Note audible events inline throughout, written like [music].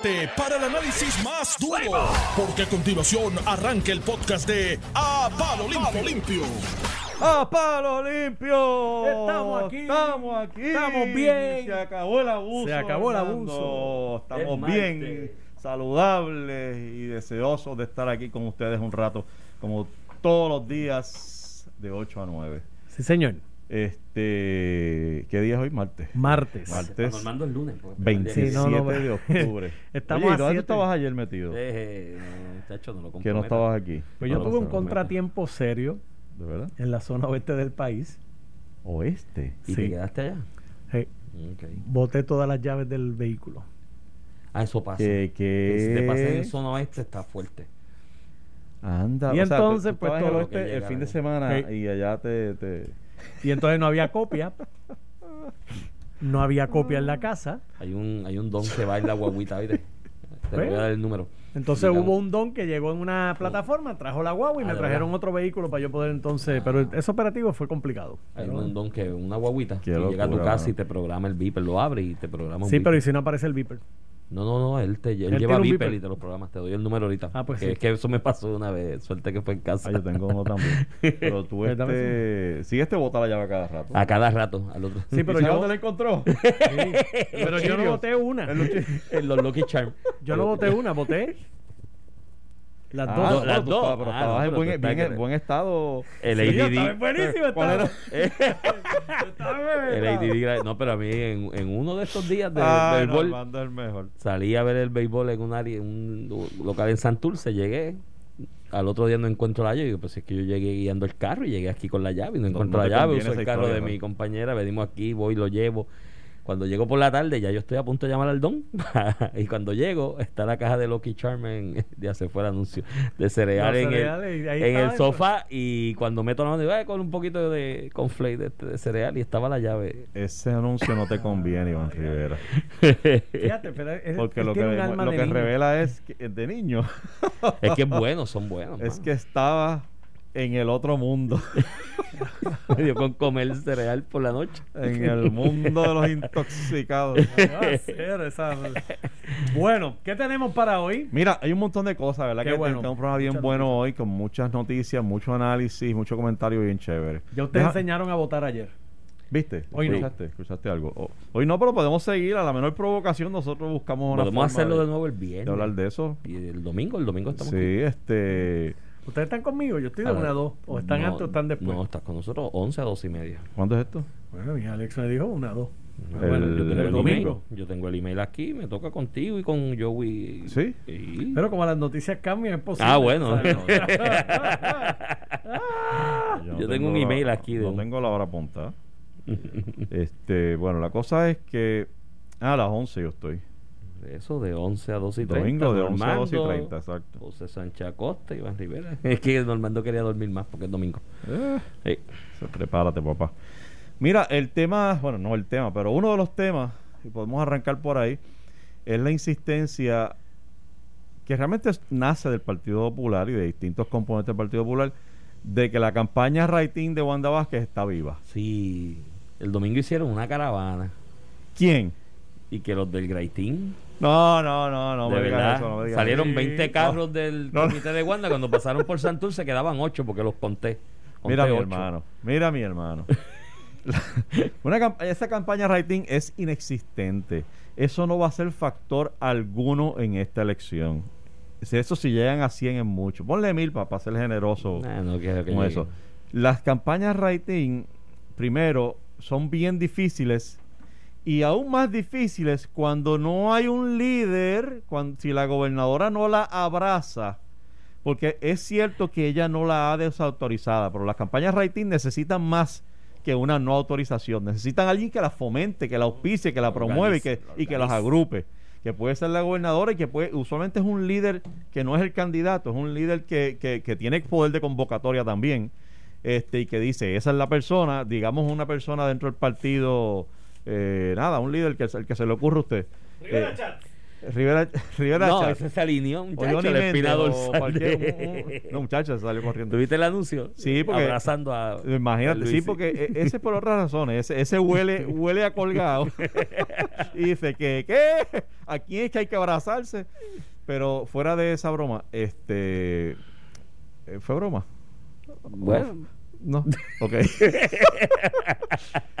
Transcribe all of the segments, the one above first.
prepárate para el análisis más duro, porque a continuación arranca el podcast de A Palo Limpio. Limpio. ¡A palo limpio! Estamos aquí. Estamos aquí. Estamos bien. Se acabó el abuso. Se acabó el abuso. Estamos Es bien, saludables y deseosos de estar aquí con ustedes un rato, como todos los días de 8 a 9. Sí, señor. Este, ¿qué día es hoy? Martes. Martes. Martes. Normando el lunes. porque- 27 Sí, no, no, de octubre. [laughs] Estamos Oye, ¿y ¿dónde tú estabas ayer metido? Eh, no, muchacho, no lo que no estabas aquí. Pues yo tuve un contratiempo serio ¿De verdad? en la zona oeste del país. Oeste. ¿Y Sí. te quedaste allá? Sí, Ok. boté todas las llaves del vehículo. Ah, eso pasa. ¿Qué? Que Si te pasa en zona oeste, está fuerte. Anda, Y o entonces, pues, todo el fin de semana y allá te, te- Y entonces no había copia. No había copia en la casa. Hay un, hay un don que va en la guaguita, ¿viste? Te ¿Ves? voy a dar el número. Entonces hubo un don que llegó en una plataforma, trajo la guagua y Ah, me ¿de trajeron verdad? otro vehículo para yo poder entonces. Pero ese operativo fue complicado. Hay Pero- un don que una guaguita que llega a tu casa y te programa el beeper, lo abre y te programa un Sí, beeper. pero ¿y si no aparece el beeper? No, no, no, él, te, él, Él lleva beeper. y te lo programas. Te doy el número ahorita. Ah, pues que sí. Es que eso me pasó una vez. Suerte que fue en casa. Ah, yo tengo uno también. [laughs] Pero tú Pues este... Sigues te bota la llave a cada rato. A cada rato, al otro. Sí, pero [laughs] ¿Y sabes yo- dónde la encontró? [laughs] Pero yo no voté una. en los Lucky Charm. Yo no voté una, voté las Ah, dos. las dos. estabas- pero Ah, estabas no, en pero buen, bien- estado. El Sí, ADD. estaba buenísimo. ¿Cuál estaba. El ADD No, pero a mí en, en uno de estos días de Ah, béisbol el mejor. salí a ver el béisbol en un área, en un local en Santurce, llegué. Al otro día no encuentro la llave. Y digo, pues es que yo llegué guiando el carro y llegué aquí con la llave y no No- encuentro la llave. Uso el carro de mi compañera, venimos aquí, voy, lo llevo. Cuando llego por la tarde, ya yo estoy a punto de llamar al don. [laughs] y cuando llego, está la caja de Lucky Charm, en, ya se fue el anuncio, de cereal en, el, en sofá. Y cuando meto la mano, digo, "Ay, con un poquito de conflate de, este- de cereal y estaba la llave. Ese anuncio no te conviene, Iván [laughs] Rivera. Fíjate, pero es- Porque lo que, lo que niño. revela es que de niño. es que es [laughs] bueno, son buenos. es mano. que estaba en el otro mundo. [laughs] Me dio con comer cereal por la noche. en el mundo de los intoxicados. [laughs] ¿Qué va a hacer esa- Bueno, ¿qué tenemos para hoy? Mira, hay un montón de cosas, ¿verdad? Qué que bueno. tenemos un programa bien Muchas bueno hoy, con muchas noticias, mucho análisis, mucho comentario bien chévere. Ya ustedes Deja- enseñaron a votar ayer. ¿Viste? Hoy no. ¿Escuchaste? ¿Escuchaste algo? Hoy no, pero podemos seguir. A la menor provocación nosotros buscamos una Podemos forma hacerlo de, de nuevo el de viernes. hablar de eso. Y el domingo, el domingo estamos Sí, aquí. este... ¿Ustedes están conmigo? Yo estoy de una a dos. ¿O están No, antes o están después? No, estás con nosotros 11 a 12 y media. ¿Cuándo es esto? Bueno, mi Alex me dijo una a dos. El- Bueno, yo tengo el el domingo. email. Yo tengo el email aquí, me toca contigo y con Joey. ¿Sí? Sí. Pero como las noticias cambian, es posible. Ah, bueno. No. [laughs] Yo tengo un la- email aquí de No un- tengo la hora apuntada. [laughs] este, bueno, la cosa es que... Ah, a las 11 yo estoy. Eso de 11 a 12 y 30. Domingo de 11 a 12 y Normando, 30, exacto. José Sánchez Acosta, Iván Rivera. [laughs] Es que Normando quería dormir más porque es domingo. Eh, Sí. se- prepárate, papá. Mira, el tema, bueno, no el tema, pero uno de los temas, y podemos arrancar por ahí, es la insistencia que realmente nace del Partido Popular y de distintos componentes del Partido Popular, de que la campaña Raitín de Wanda Vázquez está viva. Sí. El domingo hicieron una caravana ¿Quién? y que los del Graitín, No, no, no, no de me verdad, eso, no me salieron eso. 20 No. carros del no. comité de Wanda. Cuando pasaron por Santurce quedaban 8 porque los conté. Conté Mira mi hermano, mira mi hermano. La- [laughs] una esa campaña rating es inexistente. Eso no va a ser factor alguno en esta elección. Si Eso si llegan a 100 es mucho. Ponle mil para ser generoso Nah, no quiero que con llegue. eso. Las campañas rating, primero, son bien difíciles y aún más difíciles cuando no hay un líder, cuando, si la gobernadora no la abraza, porque es cierto que ella no la ha desautorizada, pero las campañas rating necesitan más que una no autorización. Necesitan alguien que la fomente, que la auspicie, que la promueve y que, Organice, y que las agrupe. Que puede ser la gobernadora y que puede, usualmente es un líder que no es el candidato, es un líder que, que, que tiene poder de convocatoria también. Este, y que dice, esa es la persona, digamos una persona dentro del partido, eh, nada, un líder que, el que se le ocurre a usted. Eh, Rivera, Rivera No, Chat. ese se alineó, muchacho, Johnny la Méndez, espina o dorsal. cualquier- de- un- un- no, muchacho, salió corriendo. ¿Tuviste el anuncio? Sí, porque- Abrazando a... Imagínate, sí, Luisi. porque e- ese es por otras razones. Ese, ese huele, huele a colgado. [laughs] y dice que, ¿qué? ¿A quién es que hay que abrazarse? Pero fuera de esa broma, este. eh, ¿Fue broma? Bueno, No. Ok. [laughs]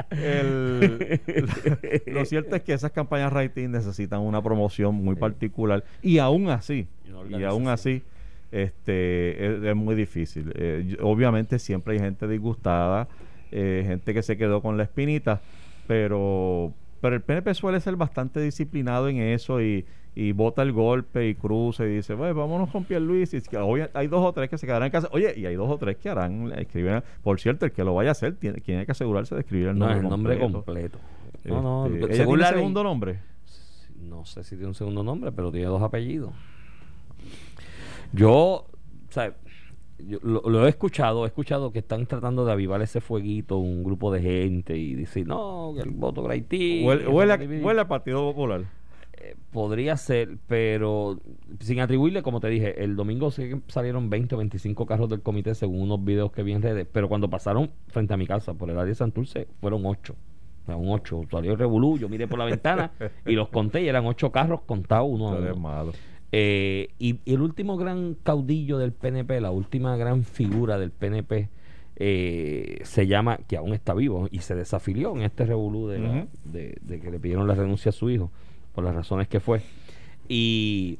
[laughs] El- lo cierto es que esas campañas rating necesitan una promoción muy particular. Y aún así, Y aún así, este es, es muy difícil. Eh, obviamente siempre hay gente disgustada, eh, gente que se quedó con la espinita, pero, pero el PNP suele ser bastante disciplinado en eso y, y bota el golpe y cruza y dice, bueno, vámonos con Pierluisi. Que obvia- hay dos o tres que se quedarán en casa. Oye, y hay dos o tres que harán, escriben. Por cierto, el que lo vaya a hacer tiene, tiene que asegurarse de escribir el no, nombre el nombre completo. completo. No, no, Este, ¿ella según tiene segundo nombre? No sé si tiene un segundo nombre, pero tiene dos apellidos. Yo, o sea, yo lo, lo he escuchado, he escuchado que están tratando de avivar ese fueguito un grupo de gente y decir, no, que el voto Graití. Huele, huele a- va a dividir". huele al Partido Popular. Eh, podría ser, pero sin atribuirle, como te dije, el domingo sí que salieron 20 o 25 carros del comité según unos videos que vi en redes, pero cuando pasaron frente a mi casa por el área de Santurce fueron 8. O sea, un 8. Salió el revolú, yo miré por la ventana [laughs] y los conté y eran 8 carros contados uno a uno. malo. Eh, y, y el último gran caudillo del PNP, la última gran figura del PNP, eh, se llama, que aún está vivo y se desafilió en este revolú de, de, de que le pidieron la renuncia a su hijo, por las razones que fue. Y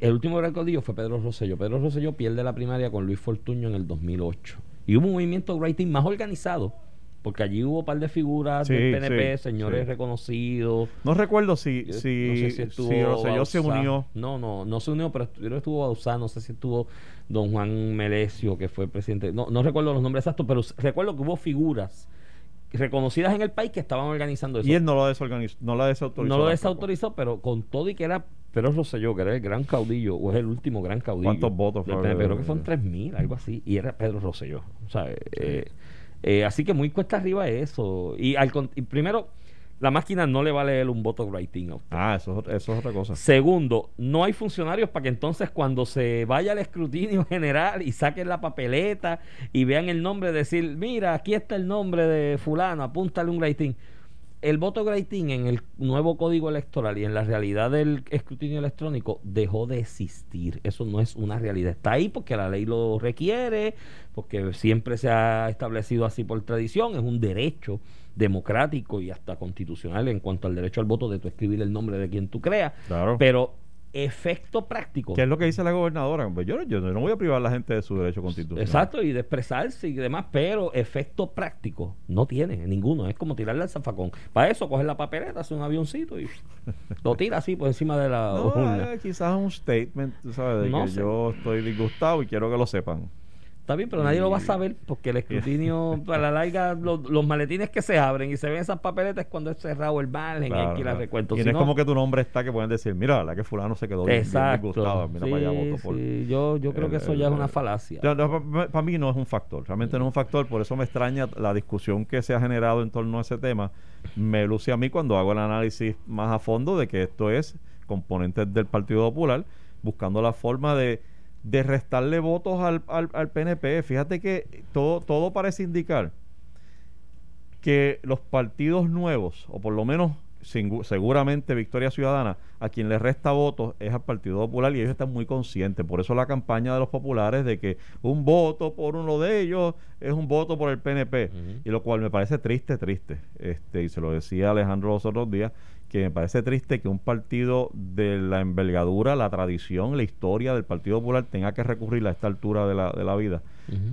el último gran caudillo fue Pedro Rosselló. Pedro Rosselló pierde la primaria con Luis Fortuño en el 2008. Y hubo un movimiento rating más organizado, porque allí hubo un par de figuras Sí, del PNP, sí, señores sí. reconocidos. No recuerdo si, si, no sé si, estuvo Rosselló se unió. No, no, no se unió, pero estu- yo creo que estuvo Bauzá, no sé si estuvo don Juan Melesio, que fue presidente. No, no recuerdo los nombres exactos, pero recuerdo que hubo figuras reconocidas en el país que estaban organizando eso. Y él no lo desorganizó, no la desautorizó. no lo desautorizó, pero con todo y que era Pedro Rosselló, que era el gran caudillo, o es el último gran caudillo. ¿Cuántos votos fue? Creo que son 3.000, algo así, y era Pedro Rosselló. O sea, eh, eh, así que muy cuesta arriba eso. Y, al, y primero, la máquina no le va a leer un voto rating a usted. Ah, eso, es- eso es otra cosa. Segundo, no hay funcionarios para que entonces cuando se vaya al escrutinio [laughs] general y saquen la papeleta y vean el nombre, decir, mira, aquí está el nombre de fulano, apúntale un rating. El voto rating en el nuevo código electoral y en la realidad del escrutinio electrónico dejó de existir. Eso no es una realidad. Está ahí porque la ley lo requiere, porque siempre se ha establecido así por tradición. Es un derecho democrático y hasta constitucional en cuanto al derecho al voto de tu escribir el nombre de quien tú creas. Claro. Pero efecto práctico. ¿Qué es lo que dice la gobernadora? Pues yo, yo no voy a privar a la gente de su derecho constitucional. Exacto, y de expresarse y demás, pero efecto práctico no tiene ninguno. Es como tirarle al zafacón. Para eso, coger la papeleta, hace un avioncito y lo tira así por encima de la No, urna. eh, quizás un statement, tú sabes, de No que sé. yo estoy disgustado y quiero que lo sepan. Está bien, pero nadie lo va a saber porque el escrutinio, [laughs] para la larga, lo- los maletines que se abren y se ven esas papeletas cuando es cerrado el margen y Claro, hay que ir a claro. recuento. Y Si no es no- como que tu nombre está que pueden decir, mira, la que fulano se quedó bien, bien Exacto. disgustado, mira para allá, Sí, voto por... sí, Yo, yo creo que eso el- ya es una falacia. para mí no es un factor, realmente no es un factor, por eso me extraña la discusión que se ha generado en torno a ese tema. Me luce a mí cuando hago el análisis más a fondo de que esto es componentes del Partido Popular buscando la forma de, de restarle votos al, al, al PNP. Fíjate que todo, todo parece indicar que los partidos nuevos, o por lo menos seguramente Victoria Ciudadana, a quien le resta votos es al Partido Popular y ellos están muy conscientes. Por eso la campaña de los populares de que un voto por uno de ellos es un voto por el PNP. Y lo cual me parece triste, triste. Este, y se lo decía Alejandro los otros días, que me parece triste que un partido de la envergadura, la tradición, la historia del Partido Popular tenga que recurrir a esta altura de la, de la vida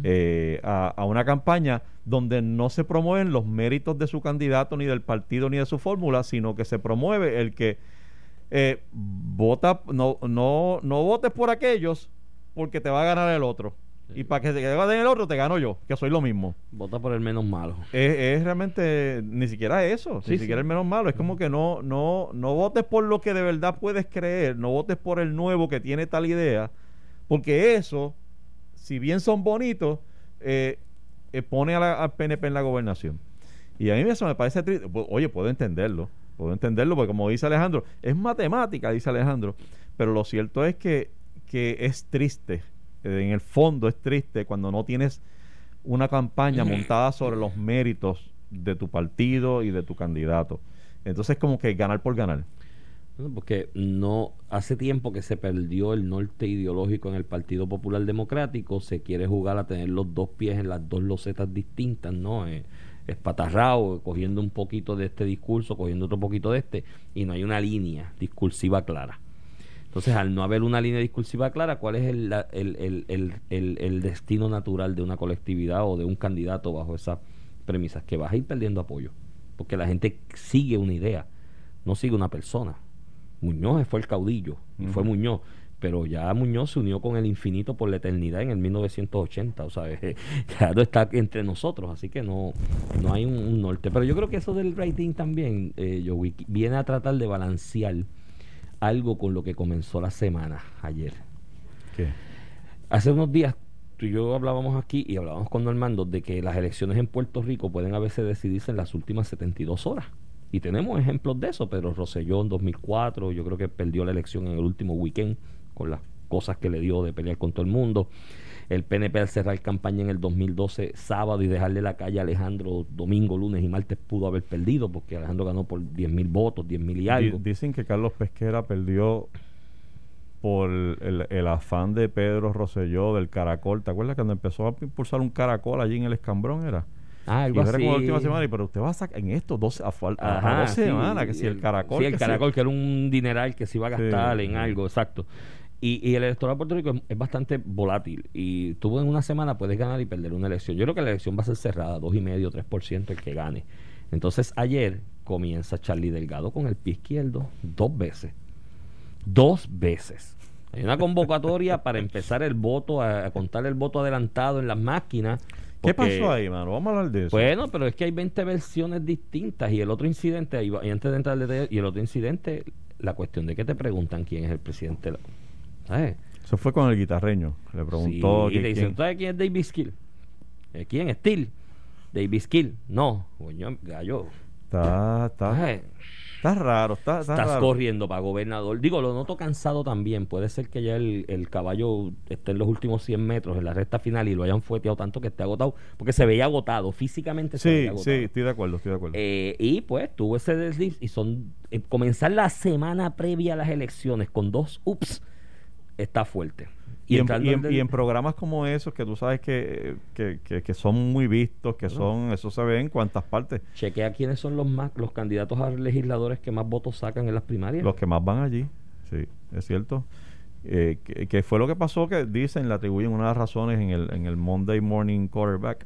eh, a, a una campaña donde no se promueven los méritos de su candidato, ni del partido, ni de su fórmula, sino que se promueve el que eh, vota, no, no, no votes por aquellos porque te va a ganar el otro. Y para que te gane el otro, te gano yo, que soy lo mismo. Vota por el menos malo. Es, es realmente ni siquiera eso, Sí, ni sí. siquiera el menos malo. Es como que no, no, no votes por lo que de verdad puedes creer, no votes por el nuevo que tiene tal idea, porque eso, si bien son bonitos, eh, eh, pone a la- al PNP en la gobernación. Y a mí eso me parece triste. Oye, puedo entenderlo, puedo entenderlo, porque como dice Alejandro, es matemática, dice Alejandro, pero lo cierto es que, que es triste, en el fondo es triste cuando no tienes una campaña montada sobre los méritos de tu partido y de tu candidato. Entonces como que ganar por ganar. Porque no hace tiempo que se perdió el norte ideológico en el Partido Popular Democrático, se quiere jugar a tener los dos pies en las dos losetas distintas, ¿no? Eh, espatarrado, cogiendo un poquito de este discurso, cogiendo otro poquito de este, y no hay una línea discursiva clara. Entonces, al no haber una línea discursiva clara, ¿cuál es el, el, el, el, destino natural de una colectividad o de un candidato bajo esas premisas? Que vas a ir perdiendo apoyo, porque la gente sigue una idea, no sigue una persona. Muñoz fue el caudillo, y fue Ujú. Muñoz, pero ya Muñoz se unió con el infinito por la eternidad en el 1980, o sea, [laughs] ya no está entre nosotros, así que no, no hay un, un norte. Pero yo creo que eso del rating también, eh, Joey, viene a tratar de balancear algo con lo que comenzó la semana ayer. ¿Qué? Hace unos días tú y yo hablábamos aquí y hablábamos con Normando de que las elecciones en Puerto Rico pueden a veces decidirse en las últimas 72 horas. Y tenemos ejemplos de eso. Pedro Rosselló en 2004, yo creo que perdió la elección en el último weekend con las cosas que le dio de pelear con todo el mundo. El PNP al cerrar campaña en el 2012, sábado, y dejarle la calle a Alejandro domingo, lunes y martes pudo haber perdido porque Alejandro ganó por 10 mil votos, 10 mil y algo. Dicen que Carlos Pesquera perdió por el, el afán de Pedro Rosselló del caracol. ¿Te acuerdas cuando empezó a impulsar un caracol allí en el escambrón? Era. Ah, Y algo era así. como la última semana, y pero usted va a sacar en estos dos, a, a- a Ajá, dos sí, semanas, que si el caracol. Sí, el que caracol, que era un dineral que se iba a gastar Sí, en algo, exacto. Y, y el electorado de Puerto Rico es, es bastante volátil. Y tú en una semana puedes ganar y perder una elección. Yo creo que la elección va a ser cerrada, dos y medio, 3% el que gane. Entonces ayer comienza Charlie Delgado con el pie izquierdo dos veces. Dos veces. Hay una convocatoria para empezar el voto, a, a contar el voto adelantado en las máquinas. ¿Qué pasó ahí, mano? Vamos a hablar de eso. bueno, pero es que hay 20 versiones distintas y el otro incidente, y antes de entrar al detalle, y el otro incidente, la cuestión de que te preguntan quién es el presidente. ¿Sabes? Eso fue con el guitarreño. Le preguntó Sí, y le dicen, quién- ¿sabes quién es David Skill? Eh, ¿Quién? Steel. David Skill. No, coño, gallo. Está, está, ¿sabes? está raro, está, está Estás raro. corriendo para gobernador. Digo, lo noto cansado también. Puede ser que ya el, el caballo esté en los últimos 100 metros, en la recta final, y lo hayan fueteado tanto que esté agotado. Porque se veía agotado, físicamente se Sí, veía agotado. sí, estoy de acuerdo, estoy de acuerdo. Eh, y pues tuvo ese desliz y son eh, comenzar la semana previa a las elecciones con dos ups está fuerte. Y, en, y y programas como esos que tú sabes que, que, que- que son muy vistos, que son, eso se ve en cuantas partes, chequea quiénes son los más los candidatos a legisladores que más votos sacan en las primarias. los que más van allí, sí, es cierto. Eh, que, que fue lo que pasó que dicen, le atribuyen una de las razones en el, en el Monday Morning Quarterback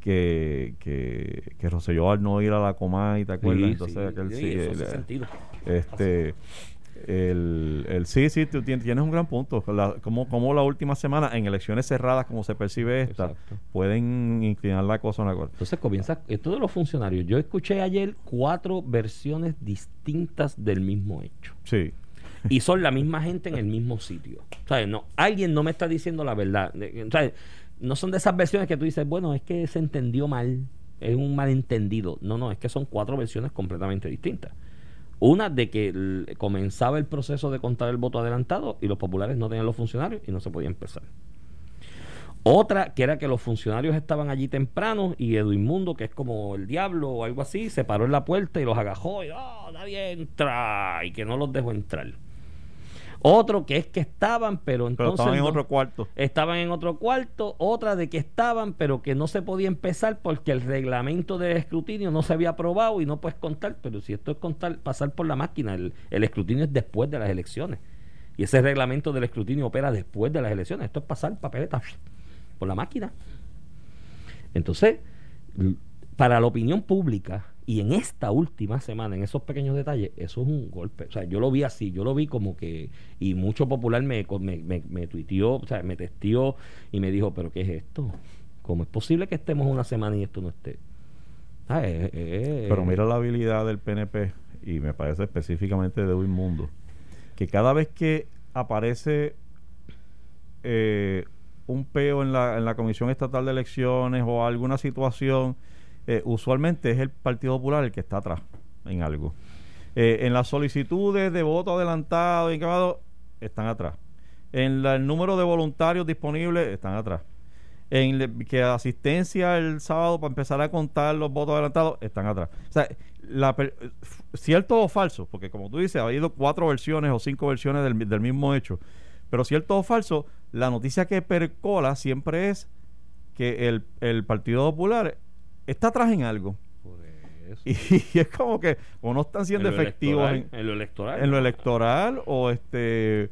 que, que, que Rosselló al no ir a la Comay, ¿te acuerdas? Sí, Entonces, sí, aquel sí, sí, eso el- hace sentido. Este, el, el sí, sí, tú tienes un gran punto. La, como, como la última semana, en elecciones cerradas, como se percibe esta, Exacto. pueden inclinar la cosa a una cosa. Entonces comienza esto de los funcionarios. Yo escuché ayer cuatro versiones distintas del mismo hecho. Sí, y son la misma gente en el mismo sitio. ¿Sabes? No, alguien no me está diciendo la verdad. Eh. No son de esas versiones que tú dices, bueno, es que se entendió mal, es un malentendido. No, no, es que son cuatro versiones completamente distintas. Una de que comenzaba el proceso de contar el voto adelantado y los populares no tenían los funcionarios y no se podía empezar. Otra que era que los funcionarios estaban allí temprano y Edwin Mundo, que es como el diablo o algo así, se paró en la puerta y los agajó y "Oh, nadie entra y que no los dejó entrar. Otro que es que estaban, pero entonces pero estaban en no- otro cuarto. estaban en otro cuarto, otra de que estaban, pero que no se podía empezar porque el reglamento de escrutinio no se había aprobado y no puedes contar, pero si esto es contar, pasar por la máquina, el, el escrutinio es después de las elecciones. Y ese reglamento del escrutinio opera después de las elecciones. Esto es pasar papeleta por la máquina. Entonces, para la opinión pública, y en esta última semana, en esos pequeños detalles, eso es un golpe. O sea, yo lo vi así, yo lo vi como que, y mucho popular me, me, me, me tuiteó, o sea, me testió y me dijo, pero ¿qué es esto? ¿Cómo es posible que estemos una semana y esto no esté? Ah, eh, eh, Pero mira la habilidad del PNP, y me parece específicamente de Edwin Mundo, que cada vez que aparece eh, un peo en la, en la Comisión Estatal de Elecciones o alguna situación, eh, usualmente es el Partido Popular el que está atrás en algo. Eh, en las solicitudes de voto adelantado y encabado, están atrás. En el número de voluntarios disponibles, están atrás. En que asistencia el sábado para empezar a contar los votos adelantados, están atrás. O sea, la cierto o falso, porque como tú dices, ha habido cuatro versiones o cinco versiones del, del mismo hecho. Pero cierto o falso, la noticia que percola siempre es que el, el Partido Popular está atrás en algo. Por eso. [laughs] Y, es como que o no están siendo En efectivos en, lo electoral. en lo electoral o este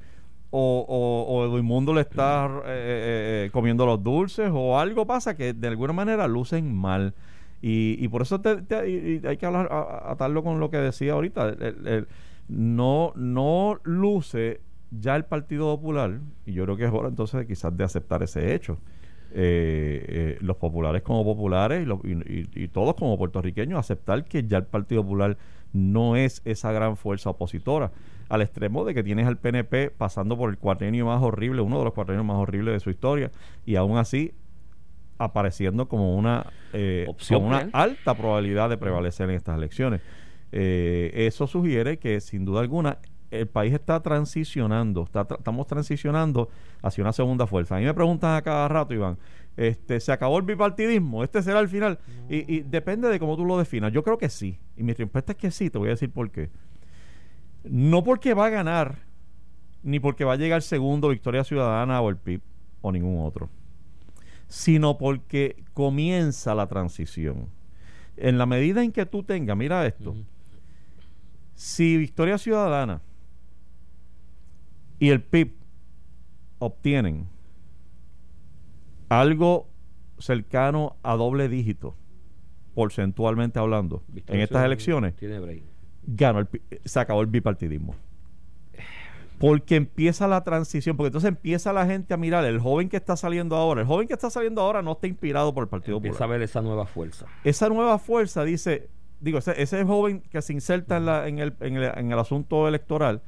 o, o, o Edmundo le está eh, eh, eh, comiendo los dulces o algo pasa que de alguna manera lucen mal y, y por eso te- te- y- y hay que hablar, atarlo con lo que decía ahorita el- el- el- no no luce ya el Partido Popular y yo creo que es hora entonces de quizás de aceptar ese hecho eh, eh, los populares como populares y, los- y- todos como puertorriqueños aceptar que ya el Partido Popular no es esa gran fuerza opositora al extremo de que tienes al PNP pasando por el cuatrienio más horrible, uno de los cuatrenios más horribles de su historia y aún así apareciendo como una eh, Opción con una alta probabilidad de prevalecer en estas elecciones. Eh, eso sugiere que sin duda alguna el país está transicionando, está tra- estamos transicionando hacia una segunda fuerza. A mí me preguntan a cada rato, Iván, este, ¿se acabó el bipartidismo? ¿Este será el final? Y, y depende de cómo tú lo definas. Yo creo que sí. Y mi respuesta es que sí, te voy a decir por qué. No porque va a ganar, ni porque va a llegar segundo Victoria Ciudadana o el PIB o ningún otro, sino porque comienza la transición. En la medida en que tú tengas, mira esto, si Victoria Ciudadana y el PIB obtienen algo cercano a doble dígito, porcentualmente hablando, Victoria en estas elecciones, ganó el, se acabó el bipartidismo. Porque empieza la transición, porque entonces empieza la gente a mirar el joven que está saliendo ahora. El joven que está saliendo ahora no está inspirado por el Partido Empieza a Popular. ver esa nueva fuerza. Esa nueva fuerza dice, digo, ese, ese joven que se inserta en, la, en, el, en, el, en el asunto electoral,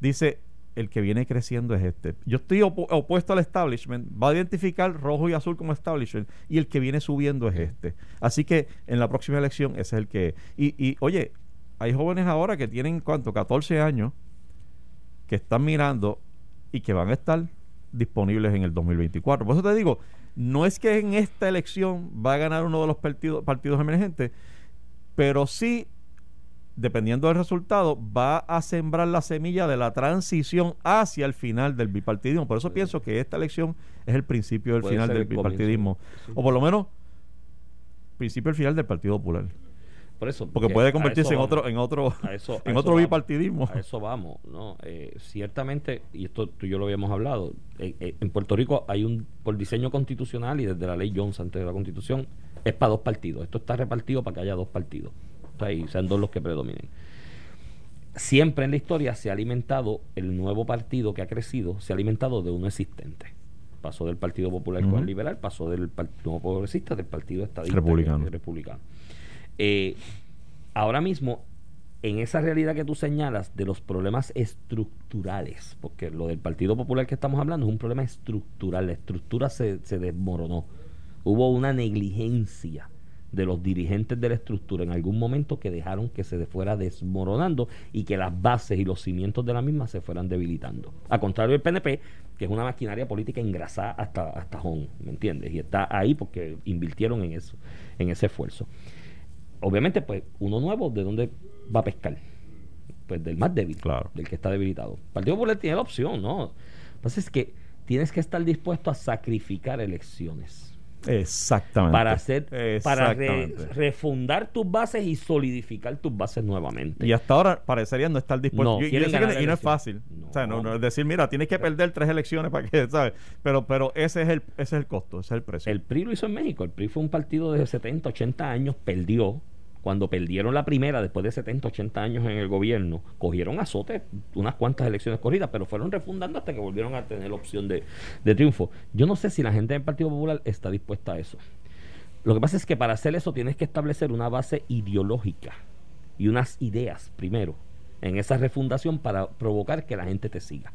dice, el que viene creciendo es este. Yo estoy opu- opuesto al establishment, va a identificar rojo y azul como establishment, y el que viene subiendo es este. Así que en la próxima elección ese es el que... Y, y oye, hay jóvenes ahora que tienen, ¿cuánto? 14 años, que están mirando y que van a estar disponibles en el 2024. Por eso te digo, no es que en esta elección va a ganar uno de los partidos emergentes, pero sí, dependiendo del resultado, va a sembrar la semilla de la transición hacia el final del bipartidismo. Por eso pienso que esta elección es el principio del Puede final del bipartidismo. Sí. O por lo menos, principio del final del Partido Popular. Por eso. Porque que puede convertirse en otro, en otro, A eso- a en otro vamos. bipartidismo. A eso vamos, ¿no? Eh, ciertamente, y esto tú y yo lo habíamos hablado, eh, eh, en Puerto Rico hay un, por diseño constitucional y desde la ley Jones antes de la constitución, es para dos partidos. Esto está repartido para que haya dos partidos. Y sean dos los que predominen. Siempre en la historia se ha alimentado, el nuevo partido que ha crecido, se ha alimentado de uno existente. Pasó del Partido Popular con el Liberal, pasó del Partido Progresista, del Partido Estadista Republicano. republicano. Eh, ahora mismo, en esa realidad que tú señalas de los problemas estructurales, porque lo del Partido Popular que estamos hablando es un problema estructural, la estructura se, se desmoronó. Hubo una negligencia de los dirigentes de la estructura en algún momento que dejaron que se fuera desmoronando y que las bases y los cimientos de la misma se fueran debilitando. A contrario del PNP, que es una maquinaria política engrasada hasta, hasta ¿me entiendes? Y está ahí porque invirtieron en eso, en ese esfuerzo obviamente, pues, uno nuevo, ¿de dónde va a pescar? Pues del más débil, Claro. del que está debilitado. El Partido Popular tiene la opción, ¿no? Pasa es que tienes que estar dispuesto a sacrificar elecciones Exactamente. para hacer para re- refundar tus bases y solidificar tus bases nuevamente. Y hasta ahora parecería no estar dispuesto. No, Yo- y, quieren yo sé que ganar no- la y no es fácil. No. O sea, no, no es decir, mira, tienes que perder tres elecciones para que, ¿sabes? Pero, pero ese es el, ese es el costo, ese es el precio. El PRI lo hizo en México. El PRI fue un partido de 70, 80 años, perdió. Cuando perdieron la primera, después de 70, 80 años en el gobierno, cogieron azote unas cuantas elecciones corridas, pero fueron refundando hasta que volvieron a tener opción de, de triunfo. Yo no sé si la gente del Partido Popular está dispuesta a eso. Lo que pasa es que para hacer eso tienes que establecer una base ideológica y unas ideas primero en esa refundación para provocar que la gente te siga.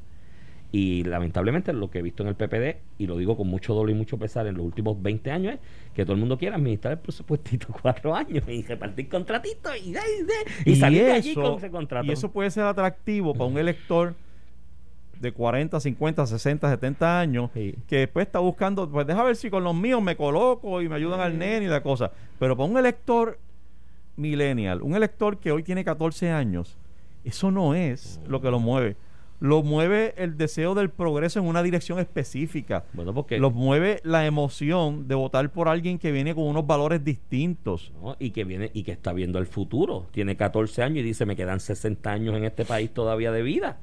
Y lamentablemente lo que he visto en el PPD, y lo digo con mucho dolor y mucho pesar en los últimos 20 años, es que todo el mundo quiere administrar el presupuestito [laughs] cuatro años y repartir contratitos y, y, y salir de allí con ese contrato. Y eso puede ser atractivo para un elector de 40, 50, 60, 70 años Sí. que después está buscando, pues deja ver si con los míos me coloco y me ayudan al nene y la cosa. Pero para un elector millennial, un elector que hoy tiene 14 años, eso no es lo que lo mueve. Lo mueve el deseo del progreso en una dirección específica. Bueno, porque Lo mueve la emoción de votar por alguien que viene con unos valores distintos. ¿no? y que viene y que está viendo el futuro. Tiene 14 años y dice, me quedan 60 años en este país todavía de vida.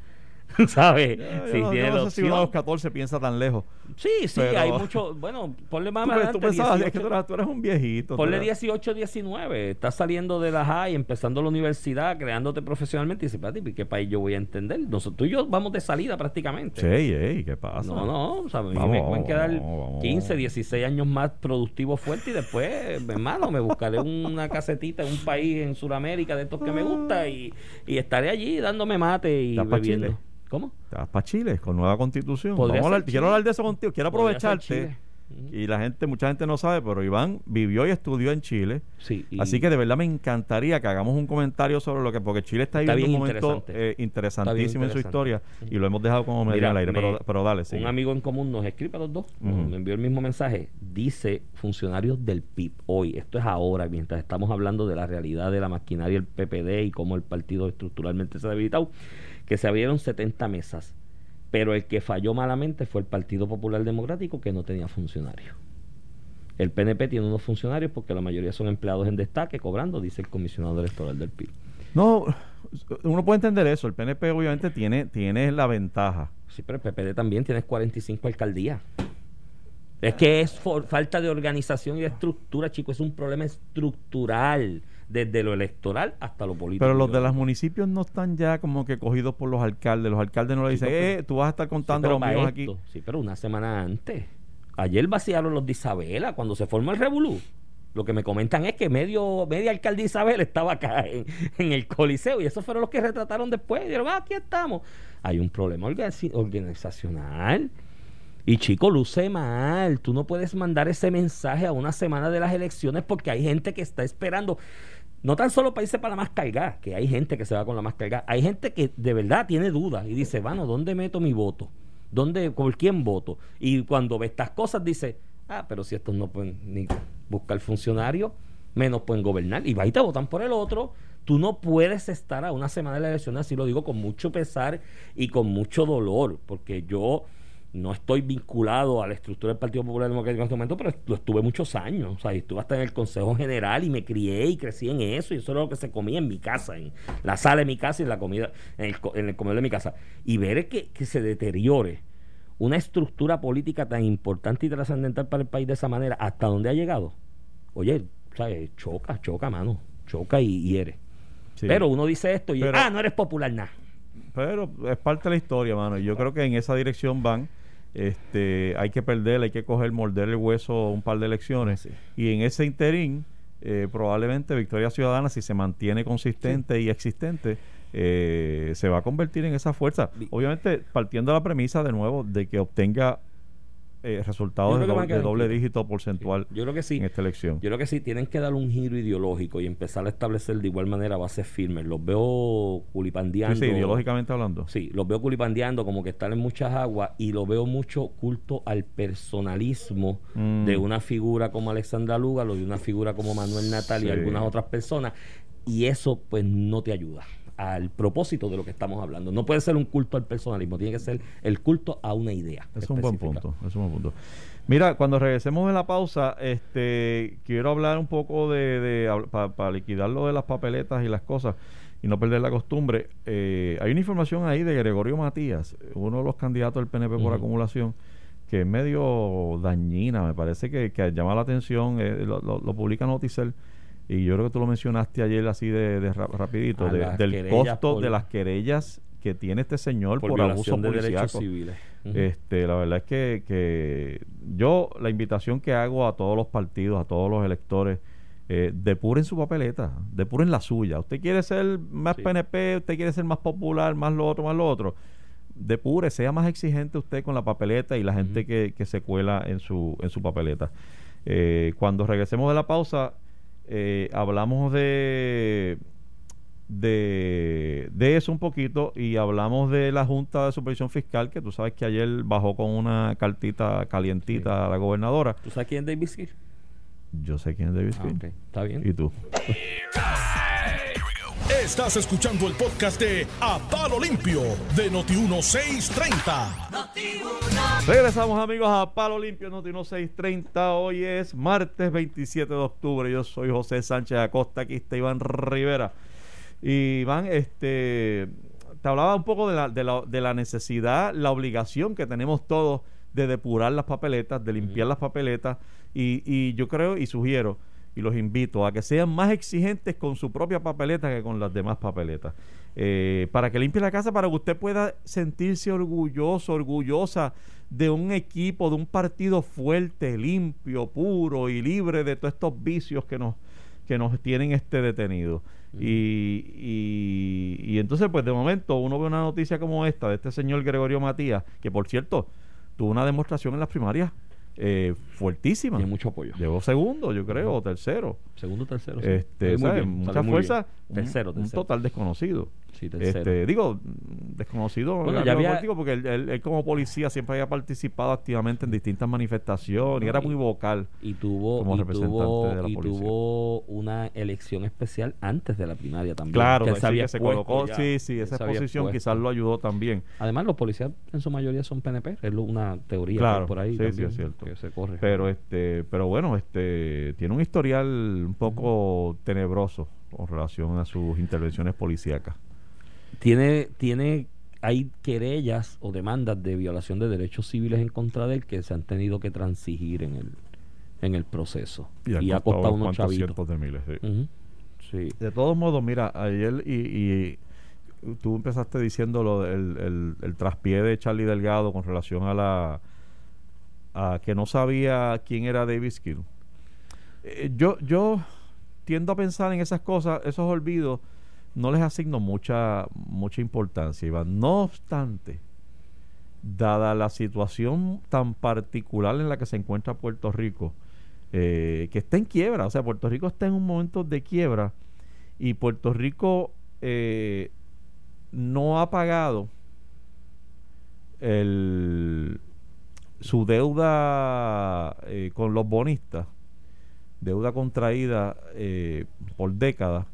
[laughs] ¿Sabes? Si yo tiene no la sé si uno a los opción. 14 piensa tan lejos. Sí, sí, pero- hay mucho. Bueno, ponle más Tú, tú adelante. pensabas, es que 18. tú eras, tú eres un viejito. tú Ponle eras- 18, 19, estás saliendo de la high, empezando la universidad, creándote profesionalmente y dices, ¿y ¿qué país yo voy a entender? Nosotros, tú y yo vamos de salida prácticamente. Sí, ey, ¿qué pasa? No, no, o sea, Vamos, me pueden quedar vamos, vamos. 15, 16 años más productivo fuerte y después, [laughs] hermano, me buscaré una casetita en un país en Sudamérica de estos que me gusta y, y estaré allí dándome mate y ¿Estás pa' bebiendo. ¿Cómo? Te vas para Chile con nueva constitución. Podría Vamos a ser hablar- quiero hablar de eso contigo. Quiero aprovecharte. Y la gente, mucha gente no sabe, pero Iván vivió y estudió en Chile. Sí, y- Así que de verdad me encantaría que hagamos un comentario sobre lo que, porque Chile está Está viviendo un momento interesante. eh, interesantísimo en su historia y lo hemos dejado como medio al aire. me- pero, pero dale, sigue. Un amigo en común nos escribe a los dos, Ujú. me envió el mismo mensaje. Dice funcionarios del PIB hoy, esto es ahora, mientras estamos hablando de la realidad de la maquinaria del PPD y cómo el partido estructuralmente se ha debilitado, que se abrieron 70 mesas, pero el que falló malamente fue el Partido Popular Democrático que no tenía funcionarios. El PNP tiene unos funcionarios porque la mayoría son empleados en destaque cobrando, dice el comisionado electoral del PIB. No, uno puede entender eso. El PNP obviamente tiene, tiene la ventaja. Sí, pero el PPD también tienes 45 alcaldías. Es que es for- falta de organización y de estructura, chicos. Es un problema estructural, desde lo electoral hasta lo político. Pero los de los municipios no están ya como que cogidos por los alcaldes. Los alcaldes no le Sí, dicen, porque- eh, tú vas a estar Sí, contando pero los míos aquí. Sí, pero una semana antes. Ayer vaciaron los de Isabela cuando se formó el Revolú. Lo que me comentan es que medio, media alcaldía Isabel estaba acá en, en el Coliseo y esos fueron los que retrataron después. Dijeron, ah, aquí estamos. Hay un problema organi- organizacional. Y chico, luce mal. Tú no puedes mandar ese mensaje a una semana de las elecciones porque hay gente que está esperando. No tan solo para irse para más cargada, que hay gente que se va con la más cargada. Hay gente que de verdad tiene dudas y dice, bueno, ¿dónde meto mi voto? ¿Dónde, ¿Por quién voto? Y cuando ve estas cosas dice, ah, pero si estos no pueden ni buscar funcionarios, menos pueden gobernar. Y va y te votan por el otro. Tú no puedes estar a una semana de la elección, así lo digo con mucho pesar y con mucho dolor, porque yo no estoy vinculado a la estructura del Partido Popular Democrático en este momento, pero lo estuve muchos años. O sea, estuve hasta en el Consejo General y me crié y crecí en eso. Y eso era lo que se comía en mi casa, en la sala de mi casa y en la comida, en el, en el comedor de mi casa. Y ver que, que se deteriore una estructura política tan importante y trascendental para el país de esa manera, hasta dónde ha llegado. Oye, ¿sabes? choca, choca, mano. Choca y hiere. Sí. Pero uno dice esto y, Pero- ah, no eres popular, nada. Pero es parte de la historia, mano. y Yo creo que en esa dirección van. Este, hay que perder, hay que coger, morder el hueso un par de elecciones. Sí. Y en ese interín, eh, probablemente Victoria Ciudadana, si se mantiene consistente y existente, eh, se va a convertir en esa fuerza. Vi- Obviamente, partiendo de la premisa de nuevo de que obtenga eh, resultados de, doble- de dígito porcentual Yo creo que sí. en esta elección. Yo creo que sí, tienen que dar un giro ideológico y empezar a establecer de igual manera bases firmes. Los veo culipandeando. sí, ideológicamente hablando. Sí, los veo culipandeando como que están en muchas aguas y lo veo mucho culto al personalismo Mm. de una figura como Alexandra Lugar o de una figura como Manuel Natal y algunas otras personas. Y eso pues no te ayuda al propósito de lo que estamos hablando. No puede ser un culto al personalismo, tiene que ser el culto a una idea. Es un buen punto, es un buen punto. Mira, cuando regresemos de la pausa, este, quiero hablar un poco de, para liquidar lo de las papeletas y las cosas y no perder la costumbre. Eh, hay una información ahí de Gregorio Matías, uno de los candidatos del PNP por acumulación, que es medio dañina, me parece que, que llama la atención, eh, lo, lo- lo publica Noticel. Y yo creo que tú lo mencionaste ayer así de, de ra- rapidito, de- del costo por- de las querellas que tiene este señor por, por, abuso de derechos civiles. Este, la verdad es que, que yo la invitación que hago a todos los partidos, a todos los electores, eh, depuren su papeleta, depuren la suya. Usted quiere ser más Sí. PNP, usted quiere ser más popular, más lo otro, más lo otro. depure, sea más exigente usted con la papeleta y la gente que, que se cuela en su, en su papeleta. Eh, cuando regresemos de la pausa, eh, hablamos de, de, de eso un poquito y hablamos de la Junta de Supervisión Fiscal, que tú sabes que ayer bajó con una cartita calientita a la gobernadora. ¿Tú sabes quién es David? Yo sé quién es David Ah, Skill. ok. Está bien. ¿Y tú? [laughs] Estás escuchando el podcast de A Palo Limpio de Noti1630. Regresamos amigos a Palo Limpio Noti 630. Hoy es martes 27 de octubre. Yo soy José Sánchez Acosta. Aquí está Iván Rivera. Y Iván, este, te hablaba un poco de la, de, la, de la necesidad, la obligación que tenemos todos de depurar las papeletas, de limpiar las papeletas. Y, y yo creo y sugiero y los invito a que sean más exigentes con su propia papeleta que con las demás papeletas. Eh, para que limpie la casa, para que usted pueda sentirse orgulloso, orgullosa de un equipo, de un partido fuerte, limpio, puro y libre de todos estos vicios que nos, que nos tienen este detenido. Y, y, y entonces, pues de momento, uno ve una noticia como esta de este señor Gregorio Matías, que por cierto, tuvo una demostración en las primarias eh, fuertísima. Tiene mucho apoyo. Llegó segundo, yo creo, o tercero. Segundo, tercero. sí. Este, Mucha fuerza. un- Tercero, un, tercero. total desconocido. Sí. Este, digo, desconocido Bueno, en ya había- político porque él, él- él como policía siempre había participado activamente en distintas manifestaciones y era muy vocal. y tuvo, como y representante tuvo, de la y policía. tuvo una elección especial antes de la primaria también. Claro, que él se que colocó, ya. sí, sí, esa exposición quizás lo ayudó también. Además, los policías en su mayoría son PNP. Es una teoría Claro, por ahí sí, sí, es cierto. que se corre. Pero este, pero bueno, este tiene un historial un poco tenebroso con relación a sus intervenciones policíacas. Tiene, tiene, hay querellas o demandas de violación de derechos civiles en contra de él que se han tenido que transigir en el, en el proceso. Y, ha costado unos chavitos. cientos de miles. Sí. De todos modos, mira, ayer y, y tú empezaste diciendo lo del el, el traspié de Charlie Delgado con relación a la a que no sabía quién era David Skill. Eh, yo yo tiendo a pensar en esas cosas, esos olvidos, no les asigno mucha mucha importancia, Iván. No obstante, dada la situación tan particular en la que se encuentra Puerto Rico, eh, que está en quiebra, o sea, Puerto Rico está en un momento de quiebra y Puerto Rico eh, no ha pagado el, su deuda eh, con los bonistas, deuda contraída eh, por décadas,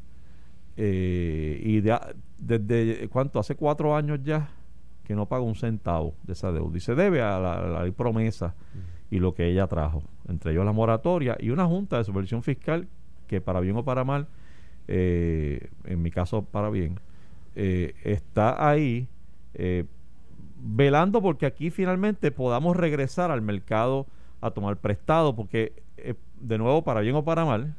eh, y desde cuánto, hace cuatro años ya que no paga un centavo de esa deuda. Y se debe a la, promesa y lo que ella trajo, entre ellos la moratoria y una junta de supervisión fiscal que para bien o para mal, eh, en mi caso para bien, eh, está ahí eh, velando porque aquí finalmente podamos regresar al mercado a tomar prestado, porque eh, de nuevo, para bien o para mal,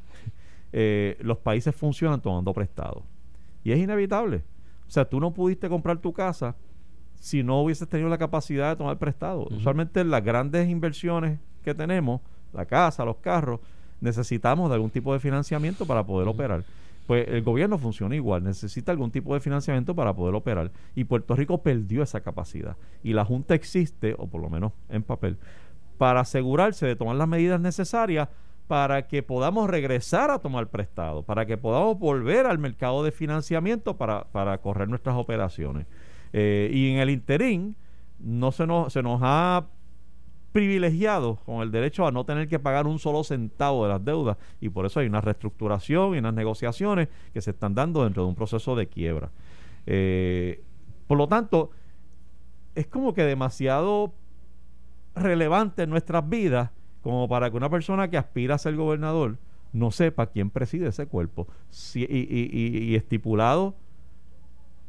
eh, los países funcionan tomando prestado. Y es inevitable. O sea, tú no pudiste comprar tu casa si no hubieses tenido la capacidad de tomar prestado. Usualmente las grandes inversiones que tenemos, la casa, los carros, necesitamos de algún tipo de financiamiento para poder operar. Pues el gobierno funciona igual, necesita algún tipo de financiamiento para poder operar. Y Puerto Rico perdió esa capacidad. Y la Junta existe, o por lo menos en papel, para asegurarse de tomar las medidas necesarias para que podamos regresar a tomar prestado, para que podamos volver al mercado de financiamiento para, para correr nuestras operaciones. Eh, y en el interín no se nos, se nos ha privilegiado con el derecho a no tener que pagar un solo centavo de las deudas y por eso hay una reestructuración y unas negociaciones que se están dando dentro de un proceso de quiebra. Eh, por lo tanto, es como que demasiado relevante en nuestras vidas como para que una persona que aspira a ser gobernador no sepa quién preside ese cuerpo. Si- y, y- y- y estipulado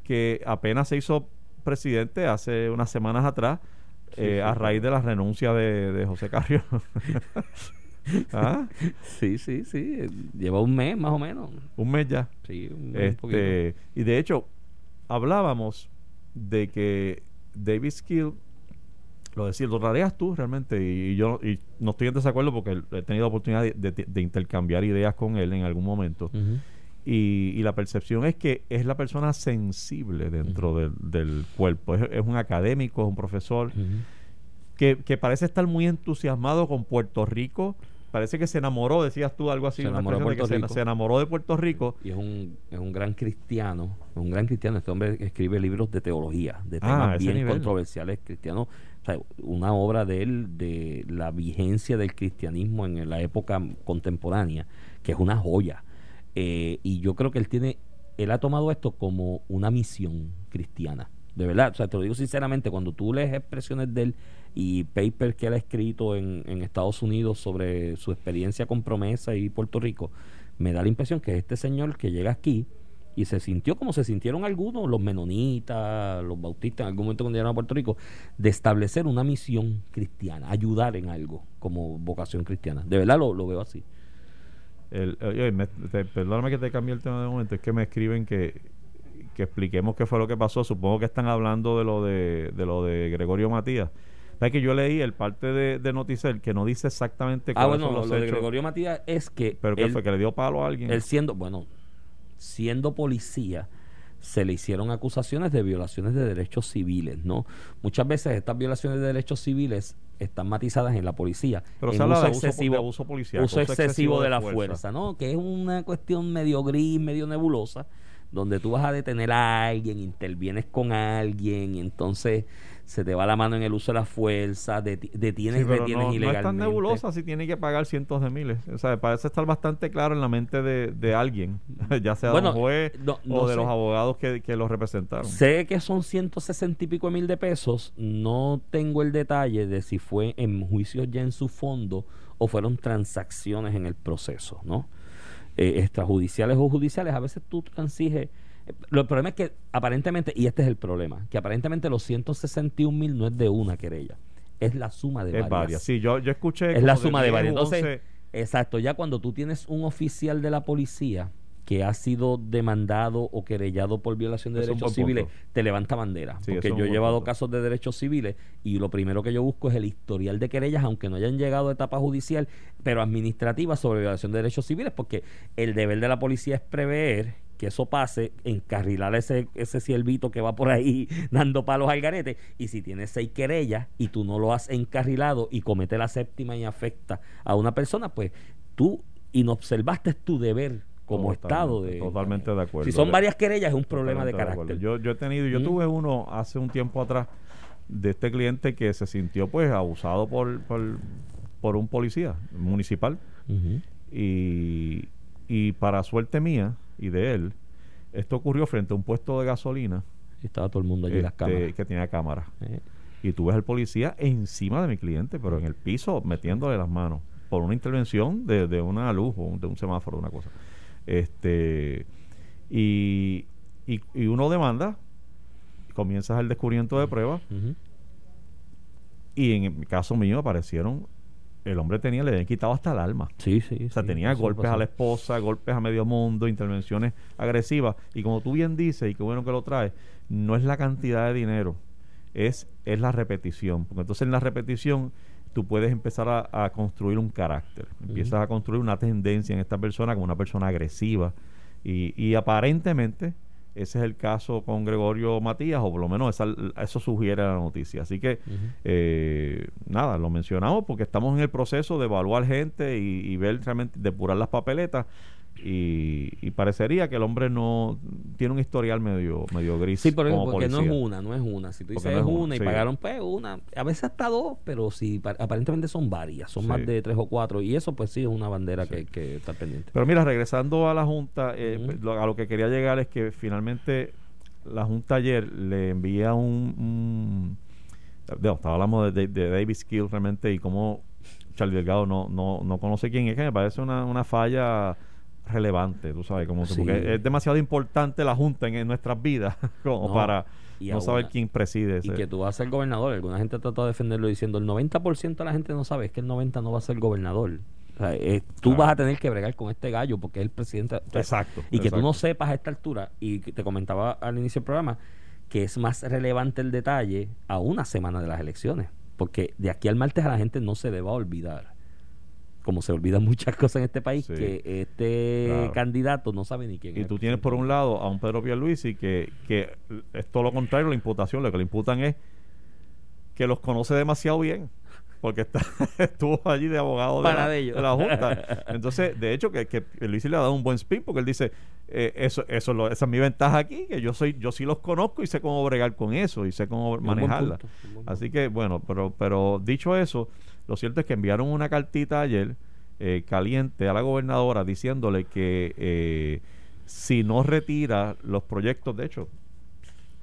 que apenas se hizo presidente hace unas semanas atrás Sí, eh, sí, a raíz de la renuncia de, de José Carrió. [laughs] ¿Ah? Sí, sí, sí. Lleva un mes más o menos. Un mes ya. Sí, un, mes, poquito. Este, y de hecho, hablábamos de que David Skill, lo decía, lo traerías tú realmente, y yo y no estoy en desacuerdo porque he tenido oportunidad de, de- de intercambiar ideas con él en algún momento. Y, y la percepción es que es la persona sensible dentro del, del cuerpo. Es, es un académico, es un profesor que, que parece estar muy entusiasmado con Puerto Rico. Parece que se enamoró, decías tú algo así, Se enamoró de que Puerto se, Rico. se enamoró de Puerto Rico. Y es un, es un gran cristiano, un gran cristiano. Este hombre escribe libros de teología, de Ah, temas bien nivel. controversiales cristianos. Una obra de él de la vigencia del cristianismo en la época contemporánea, que es una joya. Eh, y yo creo que él tiene, él ha tomado esto como una misión cristiana. De verdad, o sea, te lo digo sinceramente, cuando tú lees expresiones de él y papers que él ha escrito en, en Estados Unidos sobre su experiencia con Promesa y Puerto Rico, me da la impresión que este señor que llega aquí y se sintió como se sintieron algunos, los menonitas, los bautistas en algún momento cuando llegaron a Puerto Rico, de establecer una misión cristiana, ayudar en algo como vocación cristiana. De verdad lo, lo veo así. El, oye, me- te- perdóname que te cambie el tema de momento, es que me escriben que, que expliquemos qué fue lo que pasó. Supongo que están hablando de lo de, de lo de Gregorio Matías. ¿Sabes que yo leí el parte de, de Noticel que no dice exactamente Ah, cuáles bueno, son lo, los lo de? Gregorio Matías es que ¿Pero qué él- fue? ¿Que le dio palo a alguien? Él siendo, bueno, siendo policía, se le hicieron acusaciones de violaciones de derechos civiles, ¿no? Muchas veces estas violaciones de derechos civiles están matizadas en la policía. Pero en se habla uso de abuso, excesivo, de abuso policial. uso excesivo de la fuerza. ¿no? Que es una cuestión medio gris, medio nebulosa, donde tú vas a detener a alguien, intervienes con alguien y entonces se te va la mano en el uso de la fuerza, deti- detienes, Sí, retienes no, no es ilegalmente. tan nebulosa si tiene que pagar cientos de miles. O sea, parece estar bastante claro en la mente de, de alguien, [laughs] ya sea de Bueno, un juez no- no o de sé. los abogados que, que lo representaron. Sé que son 160 y pico de mil de pesos. No tengo el detalle de si fue en juicios ya en su fondo o fueron transacciones en el proceso, ¿no? Eh, extrajudiciales o judiciales. A veces tú transiges. Lo- El problema es que aparentemente, y este es el problema, que aparentemente los 161 mil no es de una querella, es la suma de es varias. varias. Sí, yo, yo escuché. Es la suma de 10 varias. Entonces, 11 exacto, ya cuando tú tienes un oficial de la policía que ha sido demandado o querellado por violación de Es derechos civiles, te levanta bandera. Sí, porque yo he llevado punto. casos de derechos civiles y lo primero que yo busco es el historial de querellas, aunque no hayan llegado a etapa judicial, pero administrativa sobre violación de derechos civiles, porque el deber de la policía es prever que eso pase, encarrilar ese, ese ciervito que va por ahí [laughs] dando palos al garete, y si tienes seis querellas y tú no lo has encarrilado y comete la séptima y afecta a una persona, pues tú inobservaste tu deber como Totalmente, Estado de... Totalmente de acuerdo. Si son varias querellas es un problema de carácter. Yo, yo he tenido, yo Mm. tuve uno hace un tiempo atrás de este cliente que se sintió pues abusado por, por, por un policía municipal y, y para suerte mía y de él, esto ocurrió frente a un puesto de gasolina Y estaba todo el mundo allí en las este, cámaras. que tenía cámara. Eh, Y tú ves al policía encima de mi cliente, pero en el piso metiéndole las manos por una intervención de, de una luz o de un semáforo, una cosa. Este y, y, y uno demanda, comienzas el descubrimiento de pruebas y en el caso mío aparecieron, el hombre tenía, le habían quitado hasta el alma. Sí, sí. O sea, sí, tenía golpes pasó. a la esposa, golpes a medio mundo, intervenciones agresivas. Y como tú bien dices, y qué bueno que lo traes, no es la cantidad de dinero, es, es la repetición. Porque entonces en la repetición tú puedes empezar a, a construir un carácter. Empiezas a construir una tendencia en esta persona como una persona agresiva. Y, y aparentemente ese es el caso con Gregorio Matías, o por lo menos esa- eso sugiere la noticia. Así que eh, nada, lo mencionamos porque estamos en el proceso de evaluar gente y, y ver realmente, depurar las papeletas. Y, y parecería que el hombre no tiene un historial medio medio gris. Sí, pero como porque no es una, no es una. Si tú dices no es una, una y sí. pagaron, pues una. A veces hasta dos, pero sí, pa- aparentemente son varias. Son Sí. más de tres o cuatro. Y eso, pues sí, es una bandera Sí. que, que está pendiente. Pero mira, regresando a la Junta, eh, lo- a lo que quería llegar es que finalmente la Junta ayer le envía un... un digo, estaba hablando de, de- de David Skill realmente y cómo Charlie Delgado no, no, no conoce quién es, que me parece una, una falla relevante, tú sabes, como Sí. porque es demasiado importante la Junta en, en nuestras vidas [laughs] como No, para no saber quién preside Y que tú vas a ser gobernador. Alguna gente ha tratado de defenderlo diciendo el 90% de la gente no sabe, es que el 90% no va a ser gobernador. O sea, eh, tú Claro. vas a tener que bregar con este gallo porque es el presidente. Exacto. Y que tú no sepas a esta altura, y te comentaba al inicio del programa, que es más relevante el detalle a una semana de las elecciones. Porque de aquí al martes a la gente no se le va a olvidar como se olvidan [laughs] muchas cosas en este país, Sí. que este Claro. candidato no sabe ni quién Y es. tú tienes por un lado a un Pedro Pierluisi que, que es todo lo contrario, la imputación, lo que le imputan es que los conoce demasiado bien, porque está, [laughs] estuvo allí de abogado de la, Panadillo. de la Junta. [laughs] Entonces, de hecho, que, que Pierluisi le ha dado un buen spin, porque él dice, eh, eso, eso es lo- esa es mi ventaja aquí, que yo soy yo sí los conozco y sé cómo bregar con eso y sé cómo manejarla. punto, Así que, bueno, pero, pero dicho eso, lo cierto es que enviaron una cartita ayer eh, caliente a la gobernadora diciéndole que eh, si no retira los proyectos, de hecho,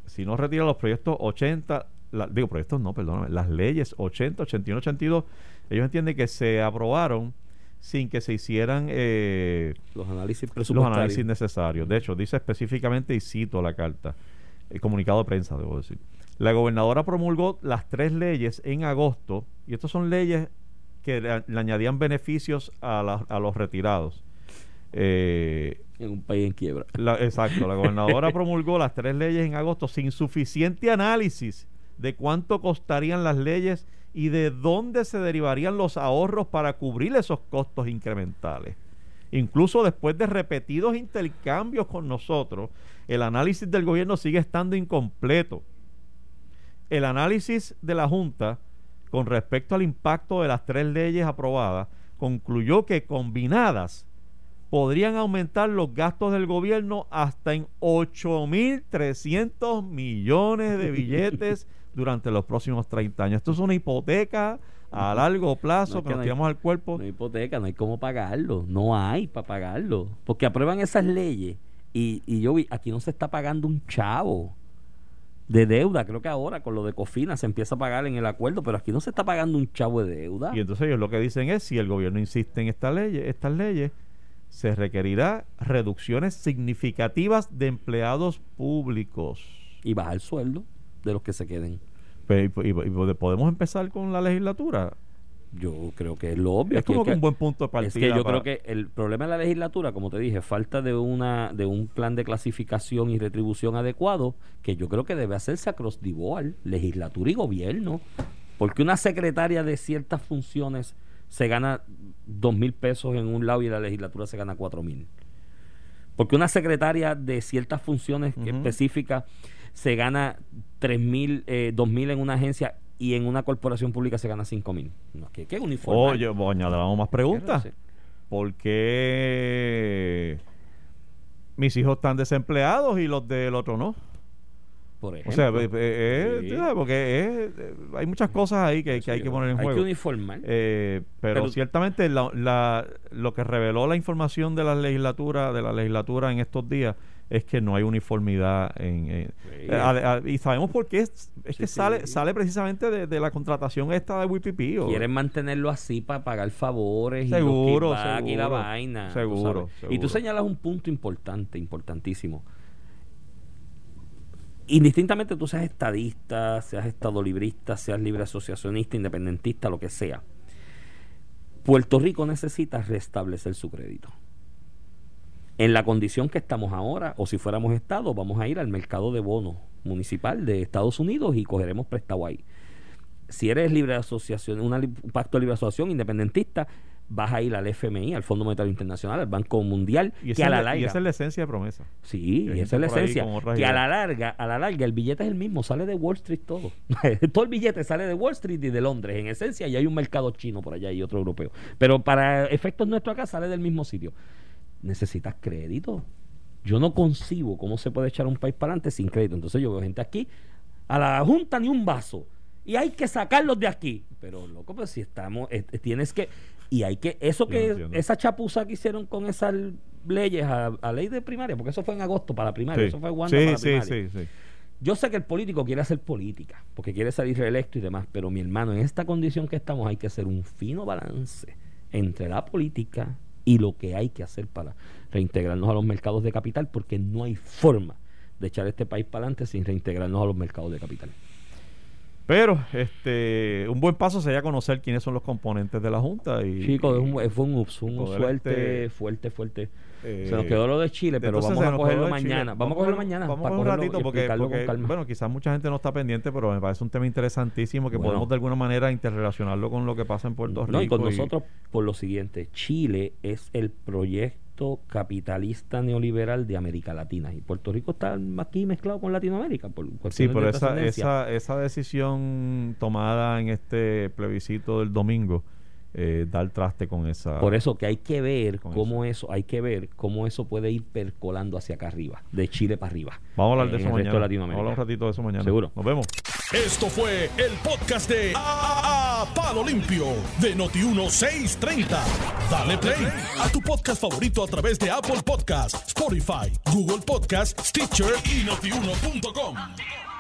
si no retira los proyectos 80, la- digo proyectos no, perdóname, las leyes 80, 81, 82, ellos entienden que se aprobaron sin que se hicieran eh, Los análisis los análisis necesarios. De hecho, dice específicamente, y cito la carta, el comunicado de prensa, debo decir. La gobernadora promulgó las tres leyes en agosto, y estas son leyes que le, le añadían beneficios a, la- a los retirados. Eh, en un país en quiebra. la- exacto, la gobernadora [laughs] promulgó las tres leyes en agosto sin suficiente análisis de cuánto costarían las leyes y de dónde se derivarían los ahorros para cubrir esos costos incrementales. Incluso después de repetidos intercambios con nosotros, el análisis del gobierno sigue estando incompleto. El análisis de la Junta con respecto al impacto de las tres leyes aprobadas concluyó que combinadas podrían aumentar los gastos del gobierno hasta en 8.300 millones de billetes [laughs] durante los próximos 30 años. Esto es una hipoteca a largo plazo No, es que que nos no tiramos al cuerpo. No hay hipoteca, no hay cómo pagarlo. No hay para pagarlo. Porque aprueban esas leyes y, y yo vi, aquí no se está pagando un chavo de deuda. Creo que ahora con lo de Cofina se empieza a pagar en el acuerdo, pero aquí no se está pagando un chavo de deuda. Y entonces ellos lo que dicen es, si el gobierno insiste en esta ley, estas leyes, se requerirá reducciones significativas de empleados públicos. Y bajar el sueldo de los que se queden. Pero, y- y- y podemos empezar con la legislatura. Yo creo que es lo obvio. Es como que que- un buen punto de Es partida. que yo para- creo que el problema de la legislatura, como te dije, falta de una de un plan de clasificación y retribución adecuado, que yo creo que debe hacerse across the board, legislatura y gobierno, porque una secretaria de ciertas funciones se gana dos mil pesos en un lado y la legislatura se gana cuatro mil. Porque una secretaria de ciertas funciones específicas se gana tres mil, eh, dos mil en una agencia y en una corporación pública se gana cinco mil. No, ¿qué, qué uniforme? Oye, pues, añadamos más preguntas. ¿Por qué mis hijos están desempleados y los del otro no? Por O ejemplo. sea, eh, eh, Sí. sabes, porque eh, hay muchas cosas ahí que, que hay que poner en hay juego. que uniformar. Eh, pero, Pero- ciertamente la, la- lo que reveló la información de la legislatura de la legislatura en estos días es que no hay uniformidad en, en- Sí. eh, a- a- y sabemos por qué es, es Sí, que sí. sale sale precisamente de, de la contratación esta de WPP o- Quieren mantenerlo así para pagar favores Seguro, y la seguro. vaina. tú Seguro. Y tú señalas un punto importante, importantísimo. Indistintamente tú seas estadista, seas estadolibrista, seas libre asociacionista, independentista, lo que sea. Puerto Rico necesita restablecer su crédito. En la condición que estamos ahora, o si fuéramos Estado, vamos a ir al mercado de bonos municipal de Estados Unidos y cogeremos prestado ahí. Si eres libre asociación, una un pacto de libre asociación independentista, vas a ir al FMI, al Fondo Monetario Internacional, al Banco Mundial, y, que a es la la- larga. y esa es la esencia de promesa Sí, y esa es la esencia. Que a la larga, a la larga, el billete es el mismo, sale de Wall Street todo. [laughs] todo el billete sale de Wall Street y de Londres, en esencia, y hay un mercado chino por allá y otro europeo. Pero para efectos nuestros acá sale del mismo sitio. Necesitas crédito. Yo no concibo cómo se puede echar un país para adelante sin crédito. Entonces yo veo gente aquí, a la Junta ni un vaso. Y hay que sacarlos de aquí. Pero loco, pues si estamos, eh, eh, tienes que, y hay que, eso que, no esa chapuza que hicieron con esas leyes a, a ley de primaria, porque eso fue en agosto para la primaria, Sí. eso fue Wanda sí, para la sí, primaria. sí, sí. Yo sé que el político quiere hacer política, porque quiere salir reelecto y demás, pero mi hermano, en esta condición que estamos hay que hacer un fino balance entre la política y lo que hay que hacer para reintegrarnos a los mercados de capital, porque no hay forma de echar este país para adelante sin reintegrarnos a los mercados de capital. Pero este un buen paso sería conocer quiénes son los componentes de la Junta. Y, Chicos, un- fue un ups, un poder, fuerte, este, fuerte, fuerte. eh, Se nos quedó lo de Chile, pero vamos a cogerlo mañana. Vamos a cogerlo mañana. Vamos a para coger un cogerlo ratito porque, porque, calma. bueno, quizás mucha gente no está pendiente, pero me parece un tema interesantísimo que Bueno. podemos de alguna manera interrelacionarlo con lo que pasa en Puerto Rico. No, y con nosotros por lo siguiente, Chile es el proyecto capitalista neoliberal de América Latina. Y Puerto Rico está aquí mezclado con Latinoamérica por Sí, pero esa, esa, esa decisión tomada en este plebiscito del domingo eh, da el traste con esa. Por eso que hay que ver cómo eso. hay que ver cómo eso puede ir percolando hacia acá arriba, de Chile para arriba. Vamos a hablar de eso mañana. de Vamos a hablar un ratito de eso mañana. Seguro. Nos vemos. Esto fue el podcast de A, A- Palo Limpio de Noti1630. Dale play a tu podcast favorito a través de Apple Podcasts, Spotify, Google Podcasts, Stitcher y notiuno.com.